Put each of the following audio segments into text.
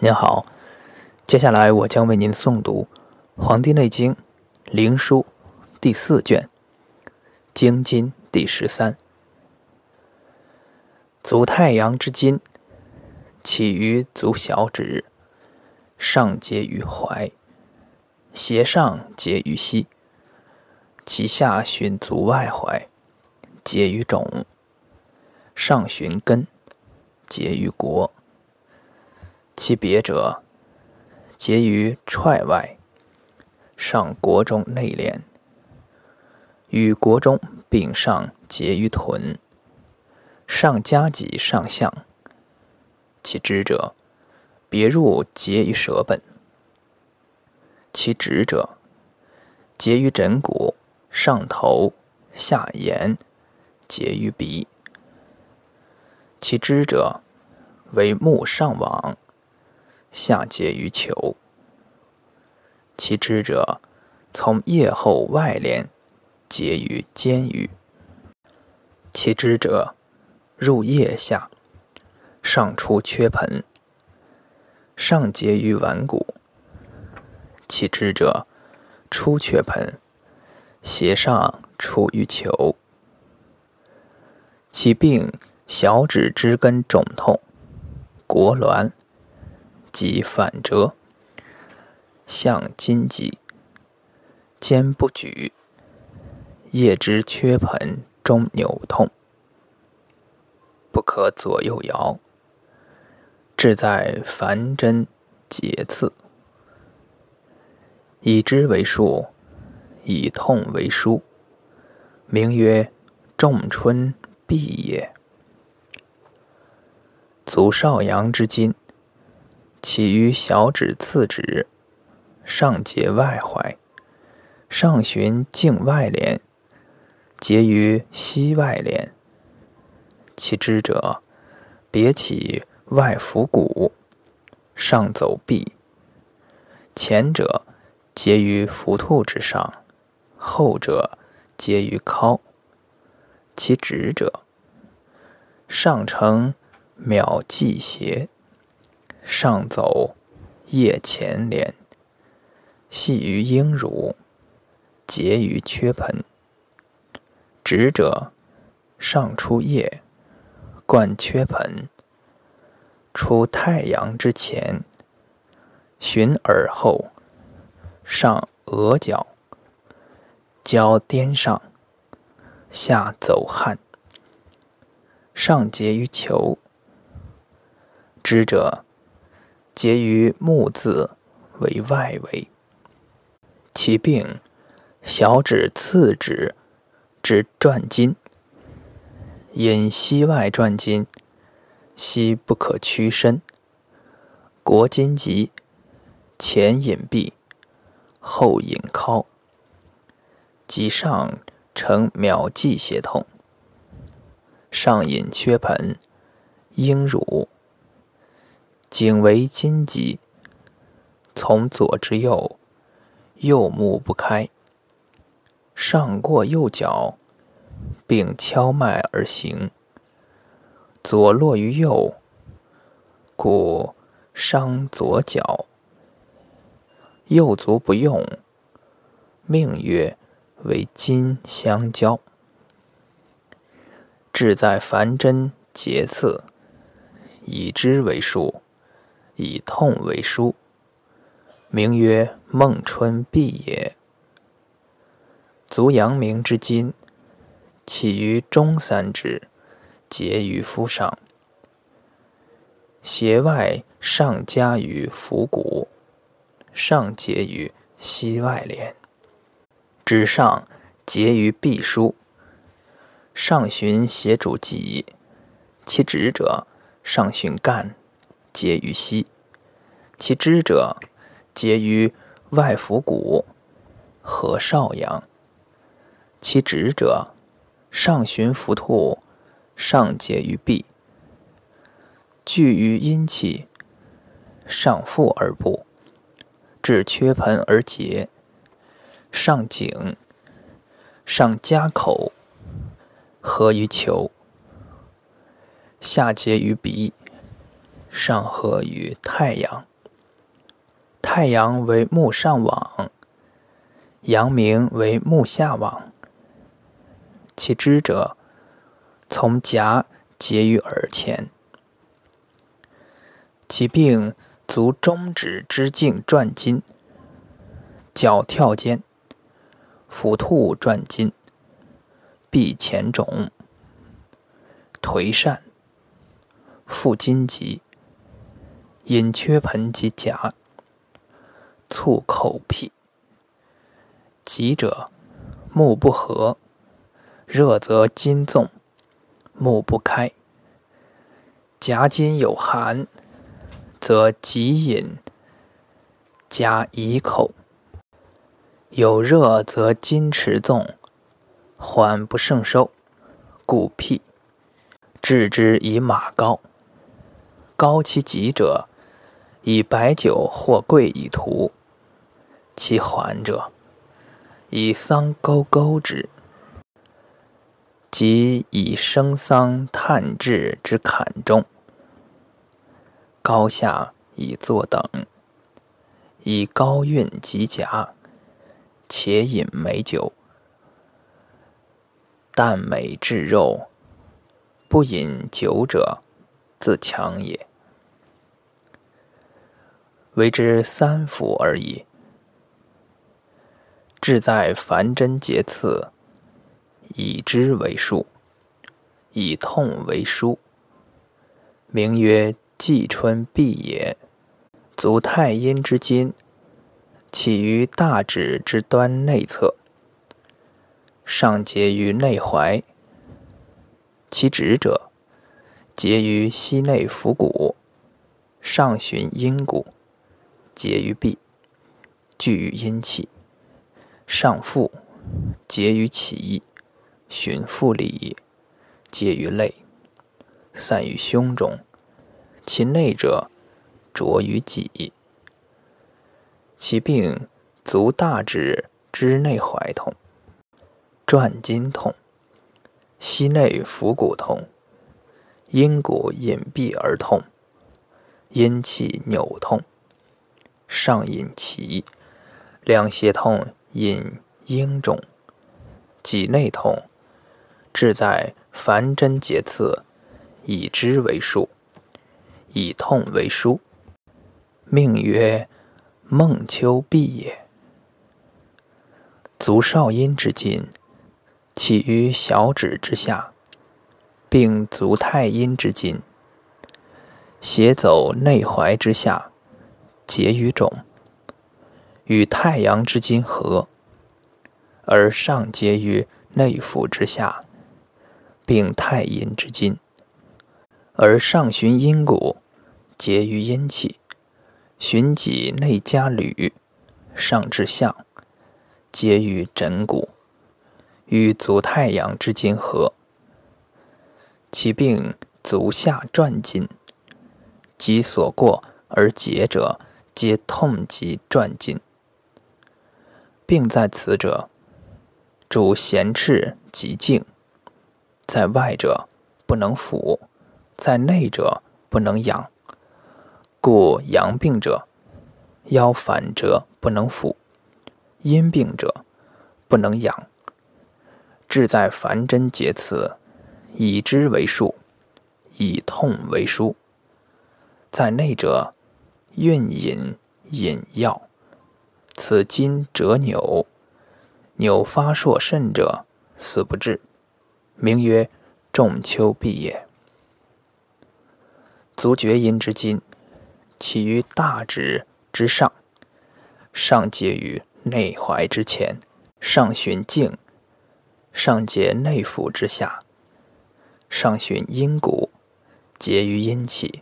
您好，接下来我将为您诵读《黄帝内经·灵枢》第四卷《经筋》第十三。足太阳之筋，起于足小指，上结于踝，斜上结于膝，其下循足外踝，结于踵，上循根，结于腘。其别者，结于踹外，上国中内敛，与国中并上结于臀，上加脊上项。其支者，别入结于舌本。其指者，结于枕骨上头下沿，结于鼻。其支者，为目上网。下结于球，其支者从腋后外连，结于肩羽。其支者入腋下，上出缺盆，上结于腕骨。其支者出缺盆，斜上出于球。其病小指之根肿痛，国挛。即反折，向筋急，肩不举，腋之缺盆中扭痛，不可左右摇。志在凡针节刺，以之为数，以痛为书，名曰仲春痹也。足少阳之筋。起于小指次指，上结外踝，上循颈外连，结于膝外连。其支者，别起外腹骨，上走臂。前者结于腹兔之上，后者结于尻。其指者，上承秒际斜。上走腋前连，系于阴乳，结于缺盆。直者上出腋，贯缺盆，出太阳之前，循耳后，上额角，交颠上，下走汗，上结于球。知者。结于目字为外围，其病小指次指之转筋，因膝外转筋，膝不可屈伸，腘筋急，前引臂，后引尻，即上呈秒际斜痛，上引缺盆，阴乳。颈为筋急，从左至右，右目不开，上过右脚，并敲脉而行。左落于右，故伤左脚。右足不用，命曰为筋相交。志在凡针节刺，以之为数。以痛为书，名曰孟春痹也。足阳明之筋，起于中三指，结于肤上，斜外上加于腹骨，上结于膝外连，指上结于臂枢，上循斜主脊，其指者上循干。结于膝，其支者结于外腹股，合少阳。其指者上循浮兔，上结于臂，聚于阴气，上腹而部，至缺盆而结，上颈，上夹口，合于球，下结于鼻。上合于太阳。太阳为目上网，阳明为目下网。其支者，从颊结于耳前。其病足中指之径转筋，脚跳肩，腹兔转筋，臂前肿，颓疝，腹筋急，隐缺盆及颊，促口癖。急者，目不合。热则筋纵，目不开；夹筋有寒，则急饮，加宜口；有热则筋迟纵，缓不胜收，故辟。治之以马膏。膏其急者，以白酒或桂以涂；其缓者，以桑钩钩之。即以生桑炭制之坎中，高下以坐等，以高韵及夹，且饮美酒。但美至肉，不饮酒者，自强也。为之三伏而已。志在凡针节刺。以之为数，以痛为书，名曰季春闭也。足太阴之筋，起于大指之端内侧，上结于内踝。其指者，结于膝内腹骨，上循阴骨，结于臂，聚于阴气，上腹，结于脐。循腹里，结于肋，散于胸中。其内者，着于脊。其病足大指之内踝痛，转筋痛，膝内腹骨痛，阴骨隐闭而痛，阴气扭痛，上引脐，两胁痛引阴肿，脊内痛。志在凡针节刺，以之为数，以痛为书，命曰孟秋闭也。足少阴之筋，起于小指之下，并足太阴之筋，斜走内踝之下，结于踵，与太阳之筋合，而上结于内腹之下。并太阴之筋，而上循阴骨，结于阴气，循脊内加履，上至项，结于枕骨，与足太阳之筋合。其病足下转筋，即所过而结者，皆痛及转筋。病在此者，主咸赤及静。在外者不能抚，在内者不能养，故阳病者腰反折不能抚，阴病者不能养。志在凡针结刺，以之为数，以痛为书。在内者运引引药，此筋折扭，扭发硕甚者，死不治。名曰仲秋闭也。足厥阴之筋，起于大指之上，上结于内踝之前，上循颈，上结内腹之下，上循阴骨，结于阴气，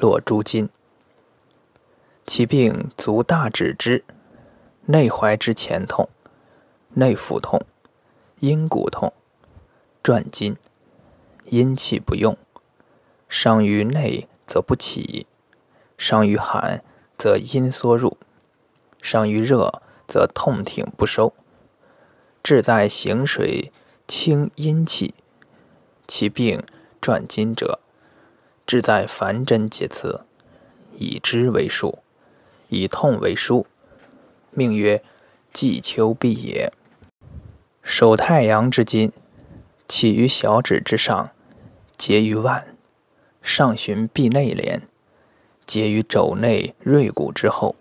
络诸筋。其病足大指之内踝之前痛，内腹痛，阴骨痛。转筋，阴气不用，伤于内则不起，伤于寒则阴缩入，伤于热则痛挺不收。志在行水清阴气，其病转筋者，志在凡针结刺。以之为数，以痛为枢，命曰季秋闭也。手太阳之筋，起于小指之上，结于腕，上循臂内连，结于肘内锐骨之后，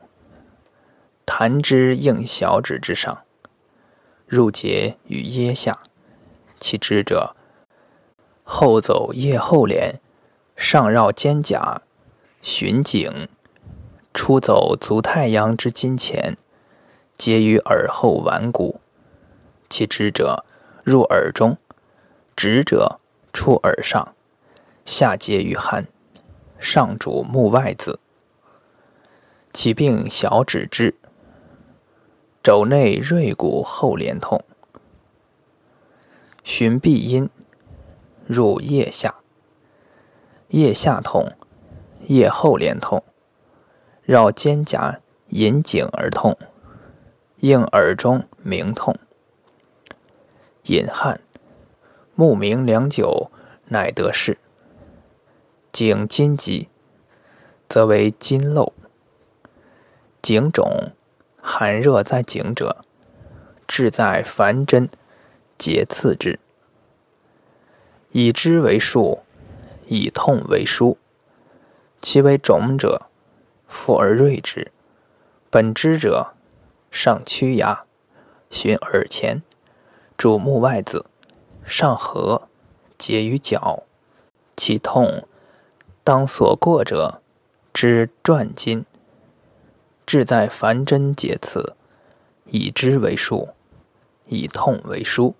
弹之应小指之上，入结于腋下。其支者，后走腋后连，上绕肩胛，循颈，出走足太阳之筋前，结于耳后腕骨。其直者入耳中，直者出耳上，下结于颔，上主目外眦。其病小指之，肘内锐骨后连痛，循臂阴，入腋下，腋下痛，腋后连痛，绕肩胛引颈而痛，应耳中鸣痛。隐汗，目明良久，乃得势。颈筋急，则为筋漏。颈肿，寒热在颈者，志在凡针节刺之。以之为数，以痛为枢。其为肿者，富而锐之。本之者，上屈牙，循耳前。主目外眦，上颌，结于角，其痛，当所过者，之转筋，志在凡针节刺，以之为数，以痛为书，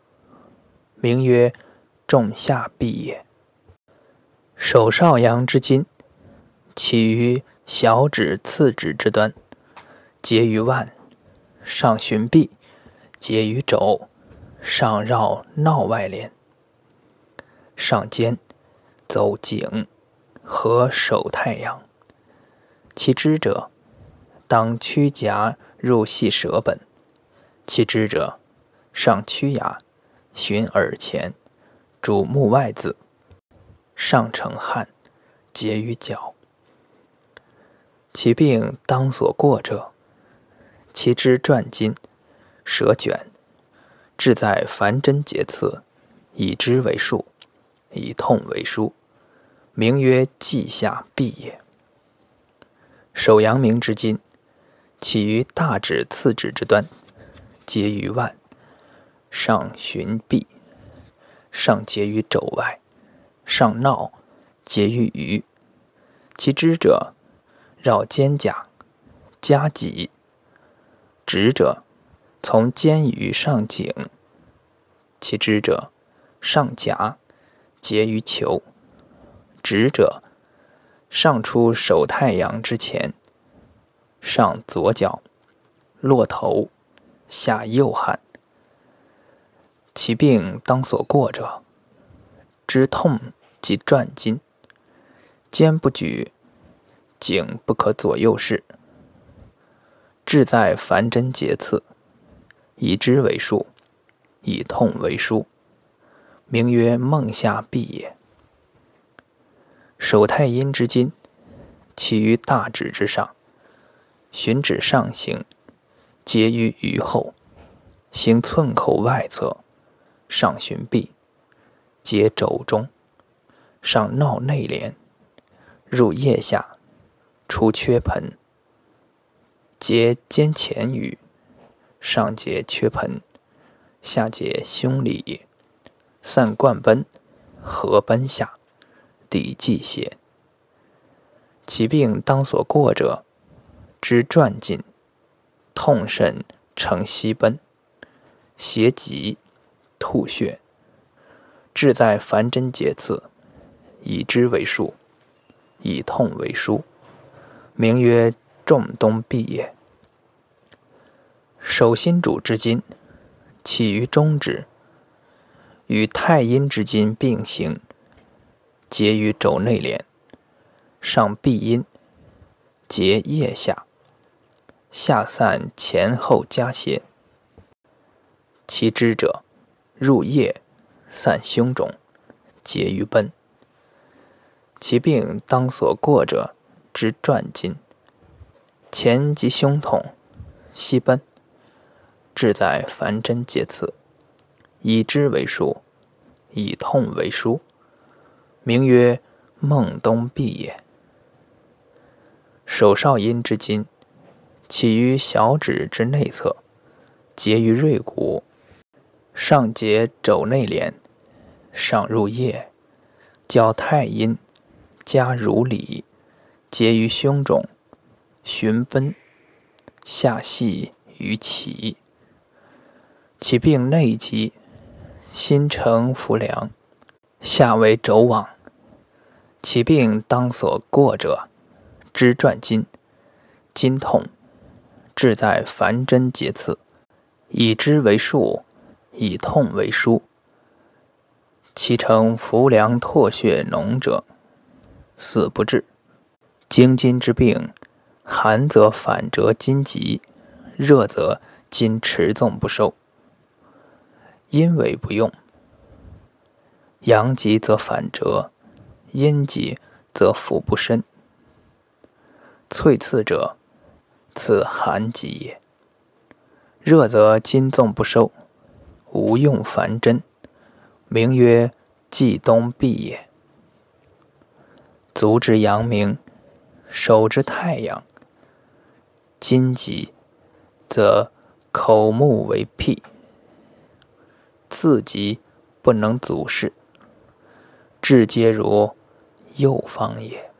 名曰仲夏闭也。手少阳之筋，起于小指次指之端，结于腕，上循臂，结于肘。上绕闹外连，上肩，走颈，合手太阳。其支者，当屈颊入系舌本。其支者，上屈牙，循耳前，主目外眦，上承汗，结于脚。其病当所过者，其支转筋，舌卷。志在凡针节刺，以之为数，以痛为书，名曰季下闭也。手阳明之筋，起于大指次指之端，结于腕，上循臂，上结于肘外，上闹，结于鱼。其支者，绕肩胛，夹脊，直者。从肩于上颈，其支者上夹，结于球；直者上出手太阳之前，上左脚，落头，下右汗。其病当所过者，之痛即转筋，肩不举，颈不可左右视，志在凡针节刺。以之为数，以痛为书，名曰梦下闭也。手太阴之筋，起于大指之上，循指上行，结于鱼后，行寸口外侧，上循臂，结肘中，上闹内连，入腋下，出缺盆，结肩前羽。上结缺盆，下结胸里，散贯奔，合奔下，抵际邪。其病当所过者，之转筋，痛甚，成息奔，邪急，吐血，志在凡针节刺，以之为术，以痛为书，名曰仲冬闭也。手心主之筋，起于中指，与太阴之筋并行，结于肘内连，上臂阴，结腋下，下散前后夹斜。其支者，入腋，散胸中，结于奔。其病当所过者，之转筋，前及胸痛，西奔，志在凡针节刺，以之为数，以痛为书，名曰孟冬痹也。手少阴之筋，起于小指之内侧，结于锐骨，上结肘内连，上入腋，交太阴，加如里，结于胸中，循奔，下系于脐。其病内急，心承浮梁，下为肘网。其病当所过者。肢转筋，筋痛，志在凡针节刺，以之为术，以痛为枢。其成浮梁唾血脓者，死不治。经筋之病，寒则反折筋急，热则筋持纵不收，阴为不用。阳急则反折，阴急则腹不伸。淬刺者，此寒疾也。热则筋纵不收，无用凡针，名曰季冬痹也。足之阳明，手之太阳。筋急，则口目为闭，字急不能阻事，至皆如右方也。